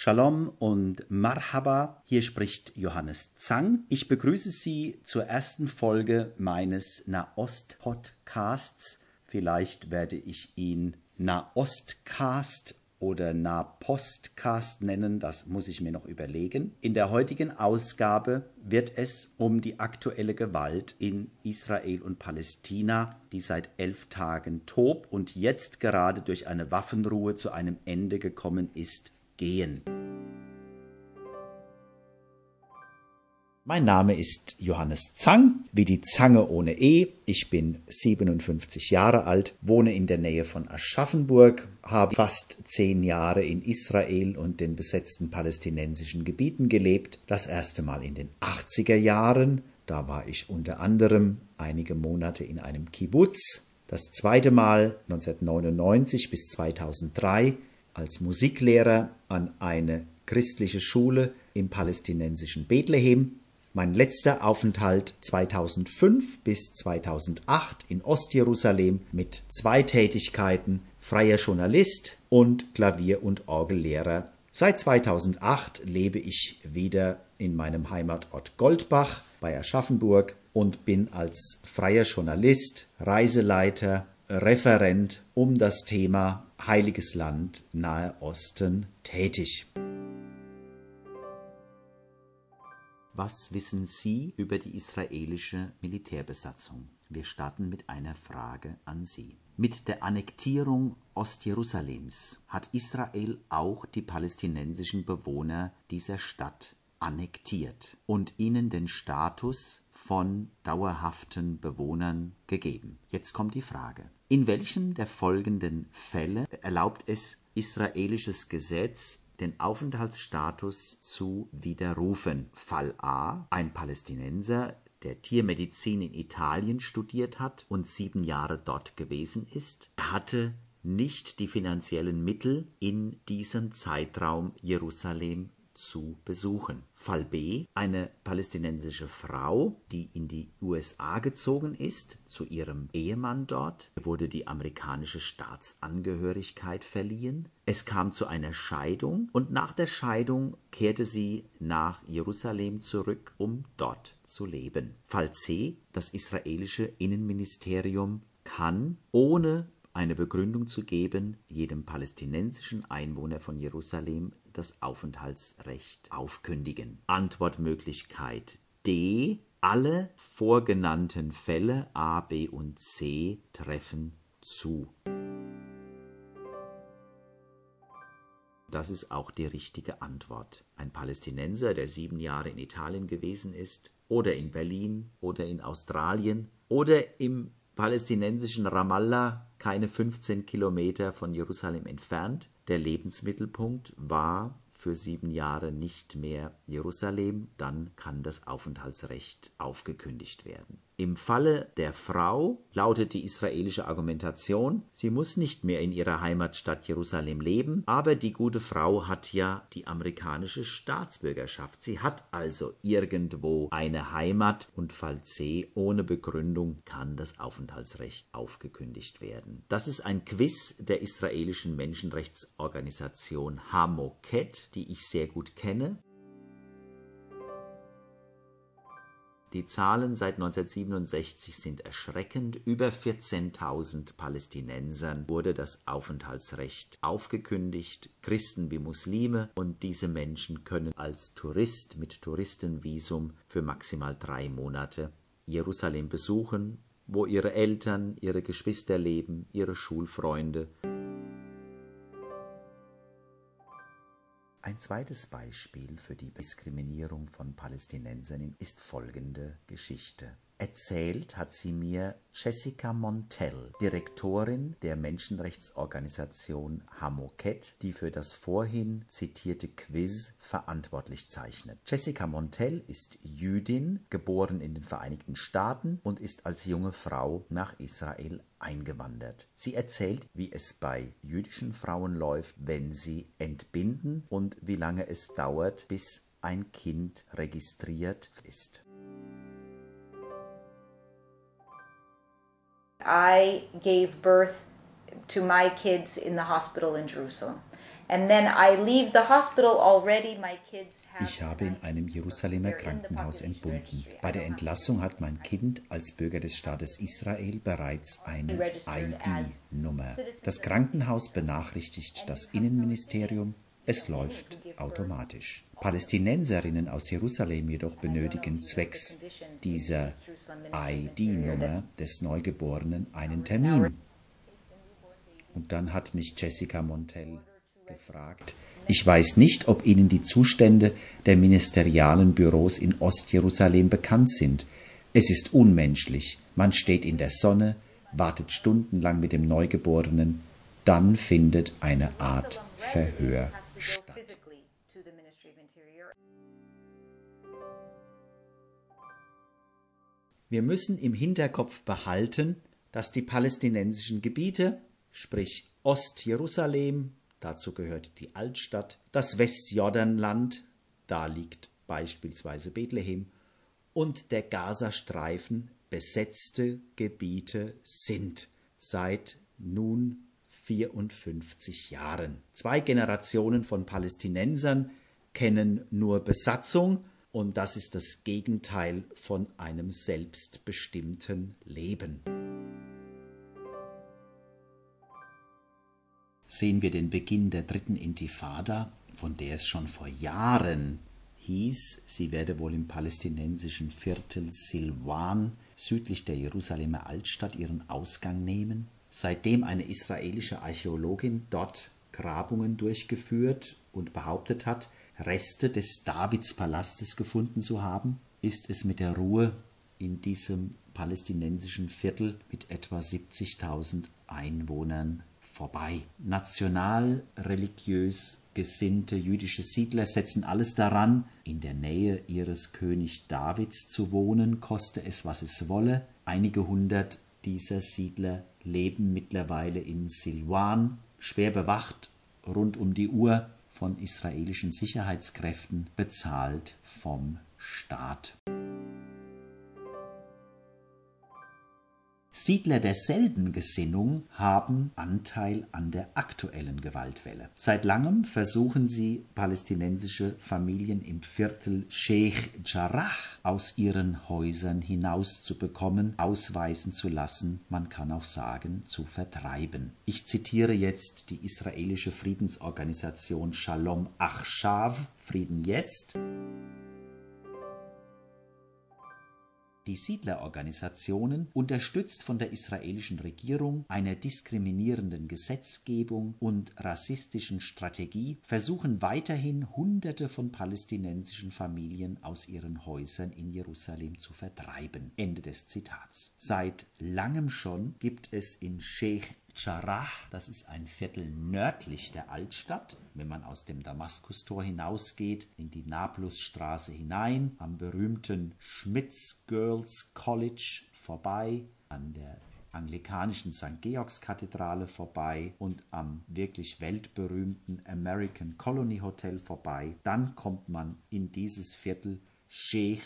Shalom und Marhaba, hier spricht Johannes Zang. Ich begrüße Sie zur ersten Folge meines Nahost-Podcasts. Vielleicht werde ich ihn Nahostcast oder Nahpostcast nennen, das muss ich mir noch überlegen. In der heutigen Ausgabe wird es um die aktuelle Gewalt in Israel und Palästina, die seit elf Tagen tobt und jetzt gerade durch eine Waffenruhe zu einem Ende gekommen ist, gehen. Mein Name ist Johannes Zang, wie die Zange ohne E. Ich bin 57 Jahre alt, wohne in der Nähe von Aschaffenburg, habe fast zehn Jahre in Israel und den besetzten palästinensischen Gebieten gelebt. Das erste Mal in den 80er Jahren, da war ich unter anderem einige Monate in einem Kibbutz. Das zweite Mal 1999 bis 2003 als Musiklehrer an eine christliche Schule im palästinensischen Bethlehem. Mein letzter Aufenthalt 2005 bis 2008 in Ostjerusalem mit zwei Tätigkeiten freier Journalist und Klavier- und Orgellehrer. Seit 2008 lebe ich wieder in meinem Heimatort Goldbach bei Aschaffenburg und bin als freier Journalist, Reiseleiter, Referent um das Thema Heiliges Land, Nahe Osten tätig. Was wissen Sie über die israelische Militärbesatzung? Wir starten mit einer Frage an Sie. Mit der Annektierung Ostjerusalems hat Israel auch die palästinensischen Bewohner dieser Stadt annektiert und ihnen den Status von dauerhaften Bewohnern gegeben. Jetzt kommt die Frage. In welchem der folgenden Fälle erlaubt es israelisches Gesetz, den Aufenthaltsstatus zu widerrufen? Fall A. Ein Palästinenser, der Tiermedizin in Italien studiert hat und sieben Jahre dort gewesen ist, hatte nicht die finanziellen Mittel, in diesem Zeitraum Jerusalem zu besuchen. Fall B. Eine palästinensische Frau, die in die USA gezogen ist, zu ihrem Ehemann dort, wurde die amerikanische Staatsangehörigkeit verliehen. Es kam zu einer Scheidung und nach der Scheidung kehrte sie nach Jerusalem zurück, um dort zu leben. Fall C. Das israelische Innenministerium kann ohne eine Begründung zu geben, jedem palästinensischen Einwohner von Jerusalem das Aufenthaltsrecht aufkündigen. Antwortmöglichkeit D. Alle vorgenannten Fälle A, B und C treffen zu. Das ist auch die richtige Antwort. Ein Palästinenser, der sieben Jahre in Italien gewesen ist, oder in Berlin, oder in Australien, oder im palästinensischen Ramallah, keine 15 Kilometer von Jerusalem entfernt. Der Lebensmittelpunkt war für sieben Jahre nicht mehr Jerusalem, dann kann das Aufenthaltsrecht aufgekündigt werden. Im Falle der Frau lautet die israelische Argumentation, sie muss nicht mehr in ihrer Heimatstadt Jerusalem leben, aber die gute Frau hat ja die amerikanische Staatsbürgerschaft. Sie hat also irgendwo eine Heimat und Fall C ohne Begründung kann das Aufenthaltsrecht aufgekündigt werden. Das ist ein Quiz der israelischen Menschenrechtsorganisation Hamoket, die ich sehr gut kenne. Die Zahlen seit 1967 sind erschreckend. Über 14.000 Palästinensern wurde das Aufenthaltsrecht aufgekündigt, Christen wie Muslime, und diese Menschen können als Tourist mit Touristenvisum für maximal drei Monate Jerusalem besuchen, wo ihre Eltern, ihre Geschwister leben, ihre Schulfreunde. Ein zweites Beispiel für die Diskriminierung von Palästinensern ist folgende Geschichte. Erzählt hat sie mir Jessica Montell, Direktorin der Menschenrechtsorganisation Hamoket, die für das vorhin zitierte Quiz verantwortlich zeichnet. Jessica Montell ist Jüdin, geboren in den Vereinigten Staaten und ist als junge Frau nach Israel eingewandert. Sie erzählt, wie es bei jüdischen Frauen läuft, wenn sie entbinden und wie lange es dauert, bis ein Kind registriert ist. I gave birth to my kids in the hospital in Jerusalem. Ich habe in einem Jerusalemer Krankenhaus entbunden. Bei der Entlassung hat mein Kind als Bürger des Staates Israel bereits eine ID-Nummer. Das Krankenhaus benachrichtigt das Innenministerium. Es läuft automatisch. Palästinenserinnen aus Jerusalem jedoch benötigen zwecks dieser ID-Nummer des Neugeborenen einen Termin. Und dann hat mich Jessica Montell gefragt. Ich weiß nicht, ob Ihnen die Zustände der ministerialen Büros in Ostjerusalem bekannt sind. Es ist unmenschlich. Man steht in der Sonne, wartet stundenlang mit dem Neugeborenen, dann findet eine Art Verhör statt. Wir müssen im Hinterkopf behalten, dass die palästinensischen Gebiete, sprich Ostjerusalem, dazu gehört die Altstadt, das Westjordanland, da liegt beispielsweise Bethlehem, und der Gazastreifen besetzte Gebiete sind seit nun 54 Jahren. Zwei Generationen von Palästinensern kennen nur Besatzung und das ist das Gegenteil von einem selbstbestimmten Leben. Sehen wir den Beginn der dritten Intifada, von der es schon vor Jahren hieß, sie werde wohl im palästinensischen Viertel Silwan südlich der Jerusalemer Altstadt ihren Ausgang nehmen, seitdem eine israelische Archäologin dort Grabungen durchgeführt und behauptet hat, Reste des Davidspalastes gefunden zu haben, ist es mit der Ruhe in diesem palästinensischen Viertel mit etwa 70.000 Einwohnern vorbei. National religiös gesinnte jüdische Siedler setzen alles daran, in der Nähe ihres König Davids zu wohnen, koste es, was es wolle. Einige hundert dieser Siedler leben mittlerweile in Silwan, schwer bewacht, rund um die Uhr von israelischen Sicherheitskräften, bezahlt vom Staat. Siedler derselben Gesinnung haben Anteil an der aktuellen Gewaltwelle. Seit langem versuchen sie, palästinensische Familien im Viertel Sheikh Jarrah aus ihren Häusern hinauszubekommen, ausweisen zu lassen, man kann auch sagen, zu vertreiben. Ich zitiere jetzt die israelische Friedensorganisation Shalom Achshav, Frieden jetzt. Die Siedlerorganisationen, unterstützt von der israelischen Regierung, einer diskriminierenden Gesetzgebung und rassistischen Strategie, versuchen weiterhin Hunderte von palästinensischen Familien aus ihren Häusern in Jerusalem zu vertreiben. Ende des Zitats. Seit langem schon gibt es in Sheikh Jarrah, das ist ein Viertel nördlich der Altstadt. Wenn man aus dem Damaskustor hinausgeht, in die Naplusstraße hinein, am berühmten Schmitz Girls College vorbei, an der anglikanischen St. Georgs Kathedrale vorbei und am wirklich weltberühmten American Colony Hotel vorbei. Dann kommt man in dieses Viertel Sheikh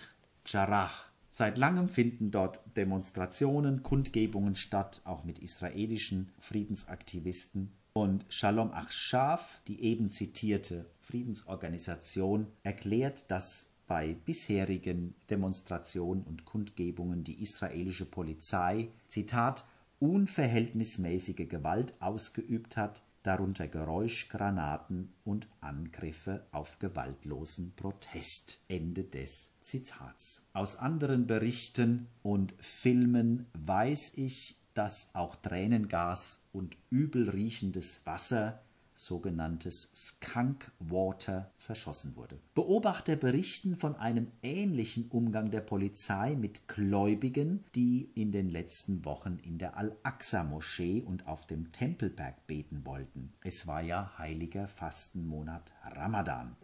Jarrah. Seit langem finden dort Demonstrationen, Kundgebungen statt, auch mit israelischen Friedensaktivisten. Und Shalom Achshav, die eben zitierte Friedensorganisation, erklärt, dass bei bisherigen Demonstrationen und Kundgebungen die israelische Polizei, Zitat, unverhältnismäßige Gewalt ausgeübt hat, darunter Geräuschgranaten und Angriffe auf gewaltlosen Protest. Ende des Zitats. Aus anderen Berichten und Filmen weiß ich, dass auch Tränengas und übelriechendes Wasser sogenanntes Skunk Water, verschossen wurde. Beobachter berichten von einem ähnlichen Umgang der Polizei mit Gläubigen, die in den letzten Wochen in der Al-Aqsa-Moschee und auf dem Tempelberg beten wollten. Es war ja heiliger Fastenmonat Ramadan.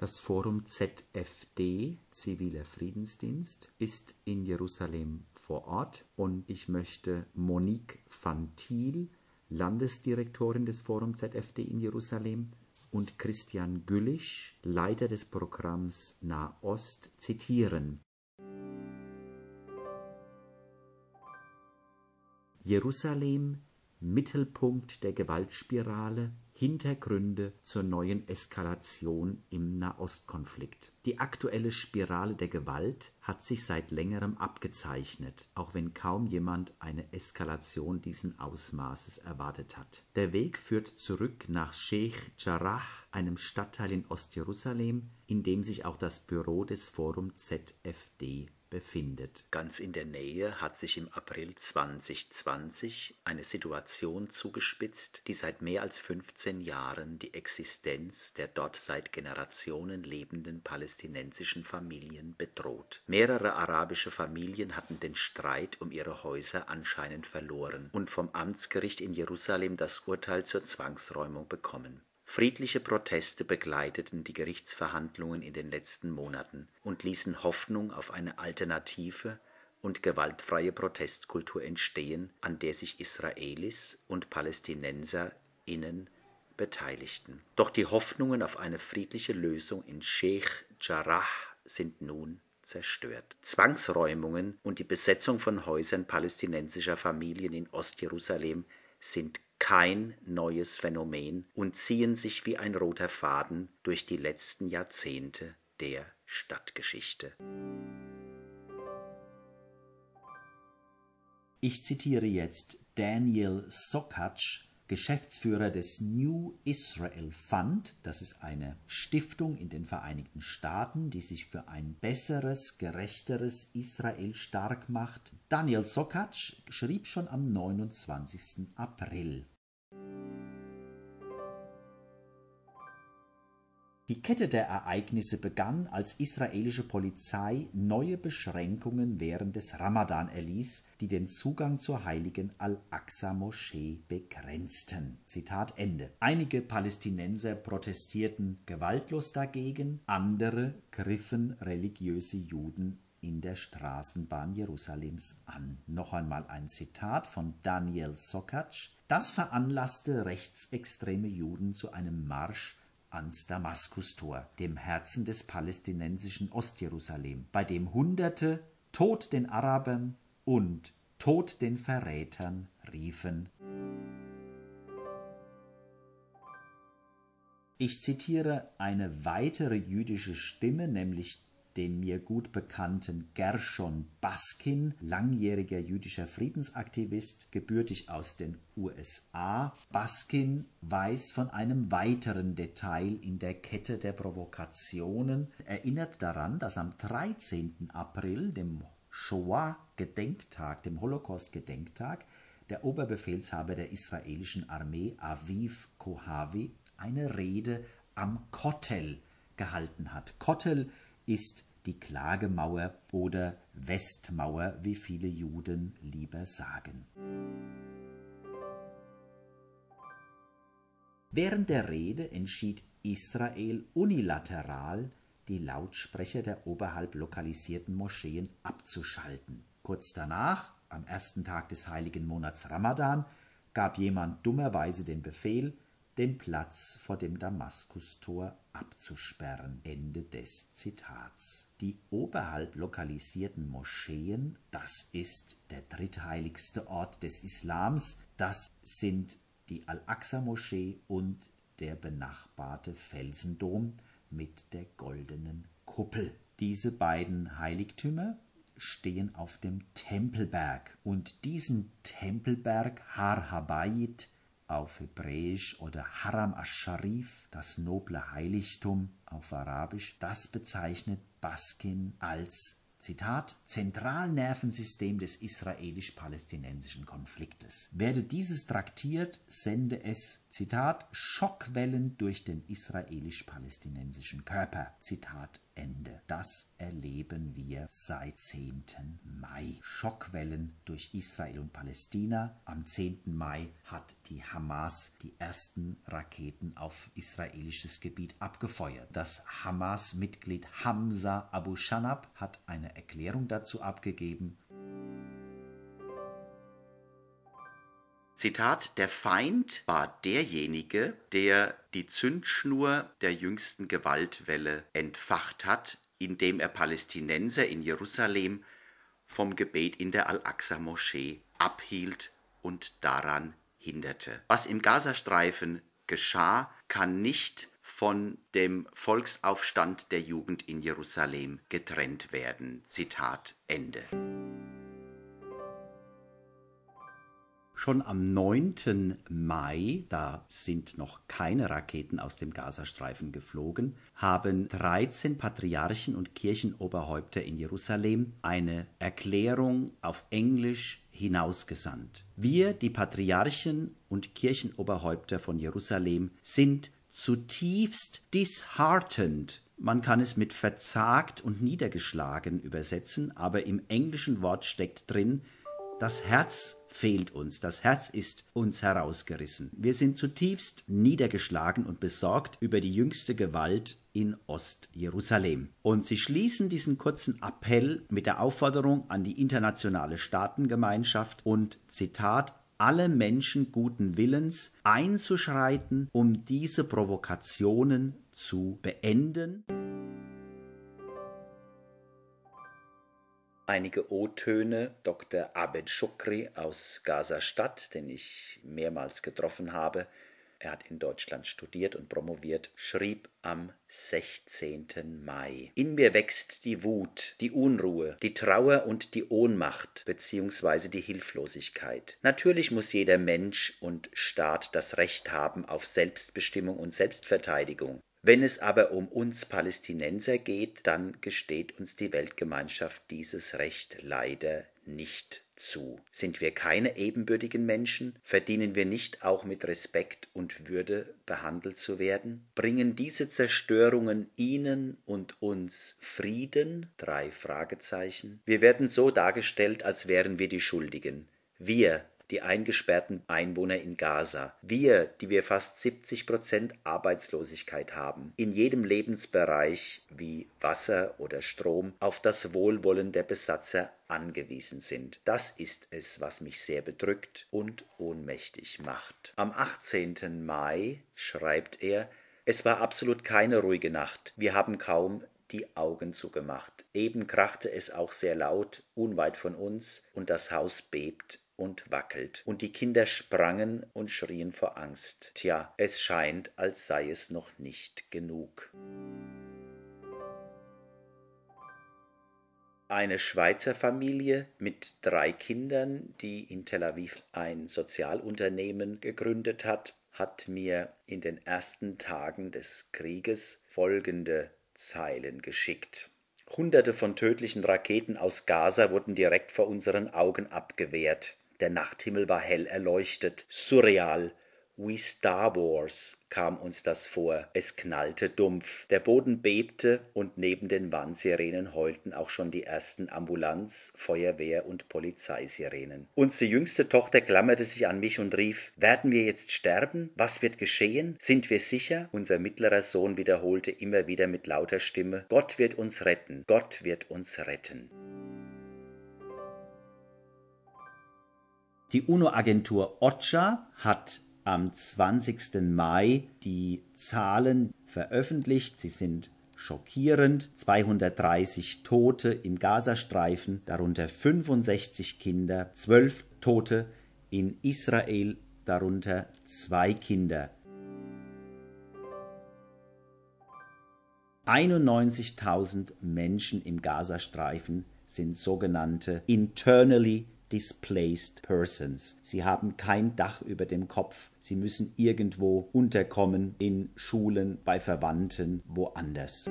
Das Forum ZFD, Ziviler Friedensdienst, ist in Jerusalem vor Ort und ich möchte Monique van Thiel, Landesdirektorin des Forum ZFD in Jerusalem, und Christian Güllisch, Leiter des Programms Nahost, zitieren. Jerusalem Mittelpunkt der Gewaltspirale, Hintergründe zur neuen Eskalation im Nahostkonflikt. Die aktuelle Spirale der Gewalt hat sich seit längerem abgezeichnet, auch wenn kaum jemand eine Eskalation diesen Ausmaßes erwartet hat. Der Weg führt zurück nach Sheikh Jarrah, einem Stadtteil in Ostjerusalem, in dem sich auch das Büro des Forum ZFD befindet. Ganz in der Nähe hat sich im April 2020 eine Situation zugespitzt, die seit mehr als 15 Jahren die Existenz der dort seit Generationen lebenden palästinensischen Familien bedroht. Mehrere arabische Familien hatten den Streit um ihre Häuser anscheinend verloren und vom Amtsgericht in Jerusalem das Urteil zur Zwangsräumung bekommen. Friedliche Proteste begleiteten die Gerichtsverhandlungen in den letzten Monaten und ließen Hoffnung auf eine alternative und gewaltfreie Protestkultur entstehen, an der sich Israelis und PalästinenserInnen beteiligten. Doch die Hoffnungen auf eine friedliche Lösung in Sheikh Jarrah sind nun zerstört. Zwangsräumungen und die Besetzung von Häusern palästinensischer Familien in Ostjerusalem sind kein neues Phänomen und ziehen sich wie ein roter Faden durch die letzten Jahrzehnte der Stadtgeschichte. Ich zitiere jetzt Daniel Sokatsch Geschäftsführer des New Israel Fund. Das ist eine Stiftung in den Vereinigten Staaten, die sich für ein besseres, gerechteres Israel stark macht. Daniel Sokatsch schrieb schon am 29. April. Die Kette der Ereignisse begann, als israelische Polizei neue Beschränkungen während des Ramadan erließ, die den Zugang zur heiligen Al-Aqsa-Moschee begrenzten. Zitat Ende. Einige Palästinenser protestierten gewaltlos dagegen, andere griffen religiöse Juden in der Straßenbahn Jerusalems an. Noch einmal ein Zitat von Daniel Sokatsch. Das veranlasste rechtsextreme Juden zu einem Marsch ans Damaskustor, dem Herzen des palästinensischen Ostjerusalem, bei dem Hunderte Tod den Arabern und Tod den Verrätern riefen. Ich zitiere eine weitere jüdische Stimme, nämlich den mir gut bekannten Gershon Baskin, langjähriger jüdischer Friedensaktivist, gebürtig aus den USA. Baskin weiß von einem weiteren Detail in der Kette der Provokationen, erinnert daran, dass am 13. April, dem Shoah-Gedenktag, dem Holocaust-Gedenktag, der Oberbefehlshaber der israelischen Armee Aviv Kohavi eine Rede am Kotel gehalten hat. Kotel ist die Klagemauer oder Westmauer, wie viele Juden lieber sagen. Während der Rede entschied Israel unilateral, die Lautsprecher der oberhalb lokalisierten Moscheen abzuschalten. Kurz danach, am ersten Tag des heiligen Monats Ramadan, gab jemand dummerweise den Befehl, den Platz vor dem Damaskustor abzusperren. Ende des Zitats. Die oberhalb lokalisierten Moscheen, das ist der drittheiligste Ort des Islams, das sind die Al-Aqsa-Moschee und der benachbarte Felsendom mit der goldenen Kuppel. Diese beiden Heiligtümer stehen auf dem Tempelberg und diesen Tempelberg Har Habayit auf Hebräisch oder Haram ash-Sharif, das noble Heiligtum auf Arabisch, das bezeichnet Baskin als Zitat, Zentralnervensystem des israelisch-palästinensischen Konfliktes. Werde dieses traktiert, sende es, Zitat, Schockwellen durch den israelisch-palästinensischen Körper. Zitat Ende. Das erleben wir seit 10. Mai. Schockwellen durch Israel und Palästina. Am 10. Mai hat die Hamas die ersten Raketen auf israelisches Gebiet abgefeuert. Das Hamas-Mitglied Hamza Abu Shanab hat eine Erklärung dazu abgegeben. Zitat, der Feind war derjenige, der die Zündschnur der jüngsten Gewaltwelle entfacht hat, indem er Palästinenser in Jerusalem vom Gebet in der Al-Aqsa-Moschee abhielt und daran hinderte. Was im Gazastreifen geschah, kann nicht von dem Volksaufstand der Jugend in Jerusalem getrennt werden. Zitat Ende. Schon am 9. Mai, da sind noch keine Raketen aus dem Gazastreifen geflogen, haben 13 Patriarchen und Kirchenoberhäupter in Jerusalem eine Erklärung auf Englisch hinausgesandt. Wir, die Patriarchen und Kirchenoberhäupter von Jerusalem, sind zutiefst disheartened man kann es mit verzagt und niedergeschlagen übersetzen, aber im englischen Wort steckt drin, das Herz fehlt uns, das Herz ist uns herausgerissen. Wir sind zutiefst niedergeschlagen und besorgt über die jüngste Gewalt in Ostjerusalem. Und sie schließen diesen kurzen Appell mit der Aufforderung an die internationale Staatengemeinschaft und Zitat alle Menschen guten Willens einzuschreiten, um diese Provokationen zu beenden. Einige O-Töne Dr. Abed Shukri aus Gaza-Stadt, den ich mehrmals getroffen habe. Er hat in Deutschland studiert und promoviert, schrieb am 16. Mai. In mir wächst die Wut, die Unruhe, die Trauer und die Ohnmacht bzw. die Hilflosigkeit. Natürlich muss jeder Mensch und Staat das Recht haben auf Selbstbestimmung und Selbstverteidigung. Wenn es aber um uns Palästinenser geht, dann gesteht uns die Weltgemeinschaft dieses Recht leider nicht zu. Sind wir keine ebenbürtigen Menschen? Verdienen wir nicht auch mit Respekt und Würde behandelt zu werden? Bringen diese Zerstörungen Ihnen und uns Frieden? Drei Fragezeichen. Wir werden so dargestellt, als wären wir die Schuldigen. Wir, die eingesperrten Einwohner in Gaza. Wir, die wir fast 70 Prozent Arbeitslosigkeit haben, in jedem Lebensbereich wie Wasser oder Strom auf das Wohlwollen der Besatzer angewiesen sind. Das ist es, was mich sehr bedrückt und ohnmächtig macht. Am 18. Mai schreibt er, es war absolut keine ruhige Nacht. Wir haben kaum die Augen zugemacht. Eben krachte es auch sehr laut, unweit von uns, und das Haus bebt und wackelt, und die Kinder sprangen und schrien vor Angst. Tja, es scheint, als sei es noch nicht genug. Eine Schweizer Familie mit drei Kindern, die in Tel Aviv ein Sozialunternehmen gegründet hat, hat mir in den ersten Tagen des Krieges folgende Zeilen geschickt. Hunderte von tödlichen Raketen aus Gaza wurden direkt vor unseren Augen abgewehrt. Der Nachthimmel war hell erleuchtet, surreal, wie Star Wars kam uns das vor. Es knallte dumpf, der Boden bebte und neben den Warnsirenen heulten auch schon die ersten Ambulanz-, Feuerwehr- und Polizeisirenen. Unsere jüngste Tochter klammerte sich an mich und rief: Werden wir jetzt sterben? Was wird geschehen? Sind wir sicher? Unser mittlerer Sohn wiederholte immer wieder mit lauter Stimme: Gott wird uns retten, Gott wird uns retten. Die UNO-Agentur OCHA hat am 20. Mai die Zahlen veröffentlicht. Sie sind schockierend. 230 Tote im Gazastreifen, darunter 65 Kinder, 12 Tote in Israel, darunter zwei Kinder. 91.000 Menschen im Gazastreifen sind sogenannte internally displaced persons. Sie haben kein Dach über dem Kopf. Sie müssen irgendwo unterkommen, in Schulen, bei Verwandten, woanders.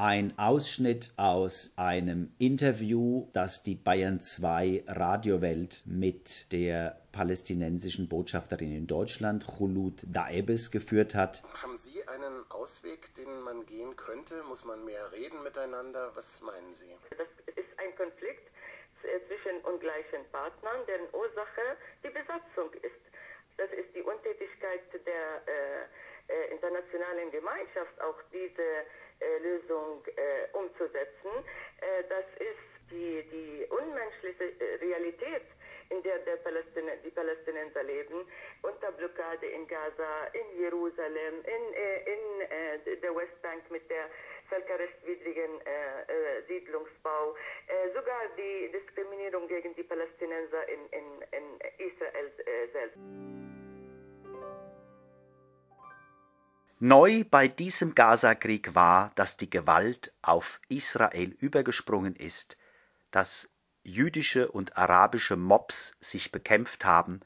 Ein Ausschnitt aus einem Interview, das die Bayern 2 Radiowelt mit der palästinensischen Botschafterin in Deutschland, Khulud Daebes, geführt hat. Haben Sie einen Ausweg, den man gehen könnte? Muss man mehr reden miteinander? Was meinen Sie? Ein Konflikt zwischen ungleichen Partnern, deren Ursache die Besatzung ist. Das ist die Untätigkeit der äh, äh, internationalen Gemeinschaft, auch diese äh, Lösung äh, umzusetzen. Äh, das ist die, die unmenschliche äh, Realität in der, der Palästina, die Palästinenser leben, unter Blockade in Gaza, in Jerusalem, in, in der Westbank mit der völkerrechtswidrigen äh, Siedlungsbau, sogar die Diskriminierung gegen die Palästinenser in, in, in Israel selbst. Neu bei diesem Gazakrieg war, dass die Gewalt auf Israel übergesprungen ist, dass jüdische und arabische Mobs sich bekämpft haben,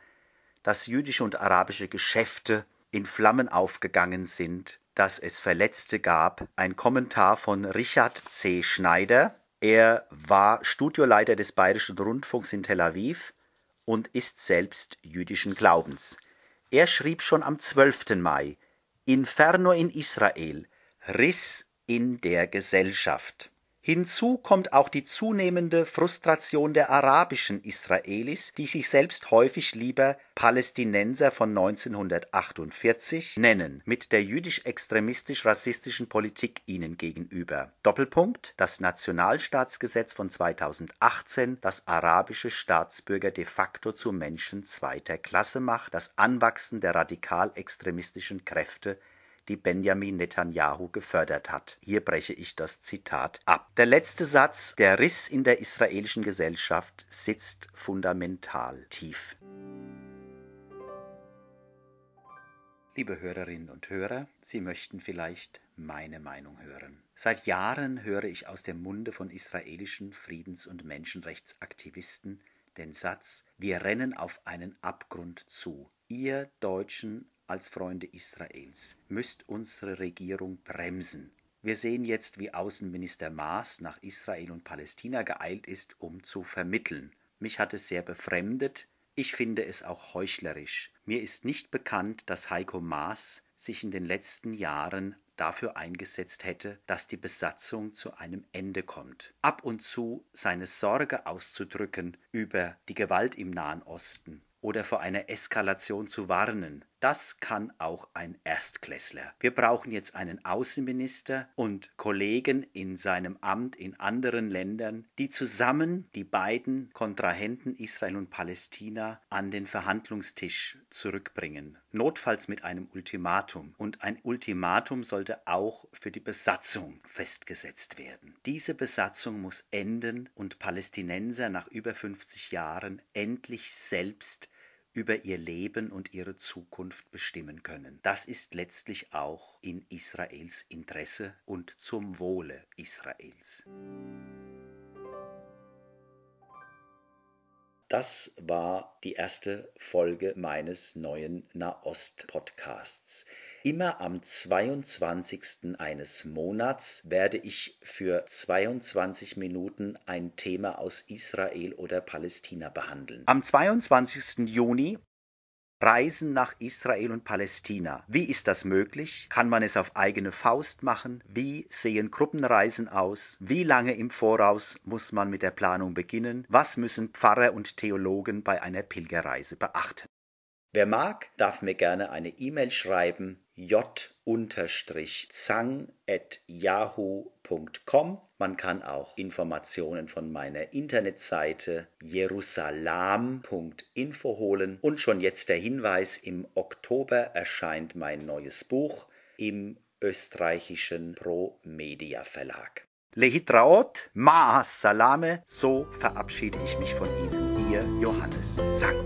dass jüdische und arabische Geschäfte in Flammen aufgegangen sind, dass es Verletzte gab. Ein Kommentar von Richard C. Schneider. Er war Studioleiter des Bayerischen Rundfunks in Tel Aviv und ist selbst jüdischen Glaubens. Er schrieb schon am 12. Mai Inferno in Israel, Riss in der Gesellschaft. Hinzu kommt auch die zunehmende Frustration der arabischen Israelis, die sich selbst häufig lieber Palästinenser von 1948 nennen, mit der jüdisch-extremistisch-rassistischen Politik ihnen gegenüber. Doppelpunkt Das Nationalstaatsgesetz von 2018, das arabische Staatsbürger de facto zu Menschen zweiter Klasse macht, das Anwachsen der radikal-extremistischen Kräfte die Benjamin Netanyahu gefördert hat. Hier breche ich das Zitat ab. Der letzte Satz, der Riss in der israelischen Gesellschaft sitzt fundamental tief. Liebe Hörerinnen und Hörer, Sie möchten vielleicht meine Meinung hören. Seit Jahren höre ich aus dem Munde von israelischen Friedens- und Menschenrechtsaktivisten den Satz, wir rennen auf einen Abgrund zu. Ihr Deutschen als Freunde Israels müsst unsere Regierung bremsen. Wir sehen jetzt, wie Außenminister Maas nach Israel und Palästina geeilt ist, um zu vermitteln. Mich hat es sehr befremdet, ich finde es auch heuchlerisch. Mir ist nicht bekannt, dass Heiko Maas sich in den letzten Jahren dafür eingesetzt hätte, dass die Besatzung zu einem Ende kommt. Ab und zu seine Sorge auszudrücken über die Gewalt im Nahen Osten oder vor einer Eskalation zu warnen, das kann auch ein Erstklässler. Wir brauchen jetzt einen Außenminister und Kollegen in seinem Amt in anderen Ländern, die zusammen die beiden Kontrahenten Israel und Palästina an den Verhandlungstisch zurückbringen. Notfalls mit einem Ultimatum. Und ein Ultimatum sollte auch für die Besatzung festgesetzt werden. Diese Besatzung muss enden und Palästinenser nach über 50 Jahren endlich selbst über ihr Leben und ihre Zukunft bestimmen können. Das ist letztlich auch in Israels Interesse und zum Wohle Israels. Das war die erste Folge meines neuen Nahost-Podcasts. Immer am 22. eines Monats werde ich für 22 Minuten ein Thema aus Israel oder Palästina behandeln. Am 22. Juni Reisen nach Israel und Palästina. Wie ist das möglich? Kann man es auf eigene Faust machen? Wie sehen Gruppenreisen aus? Wie lange im Voraus muss man mit der Planung beginnen? Was müssen Pfarrer und Theologen bei einer Pilgerreise beachten? Wer mag, darf mir gerne eine E-Mail schreiben j-zang@yahoo.com. Man kann auch Informationen von meiner Internetseite jerusalam.info holen und schon jetzt der Hinweis, im Oktober erscheint mein neues Buch im österreichischen Pro Media Verlag. Lehitraot, Ma'as Salame, so verabschiede ich mich von Ihnen, Ihr Johannes Zang.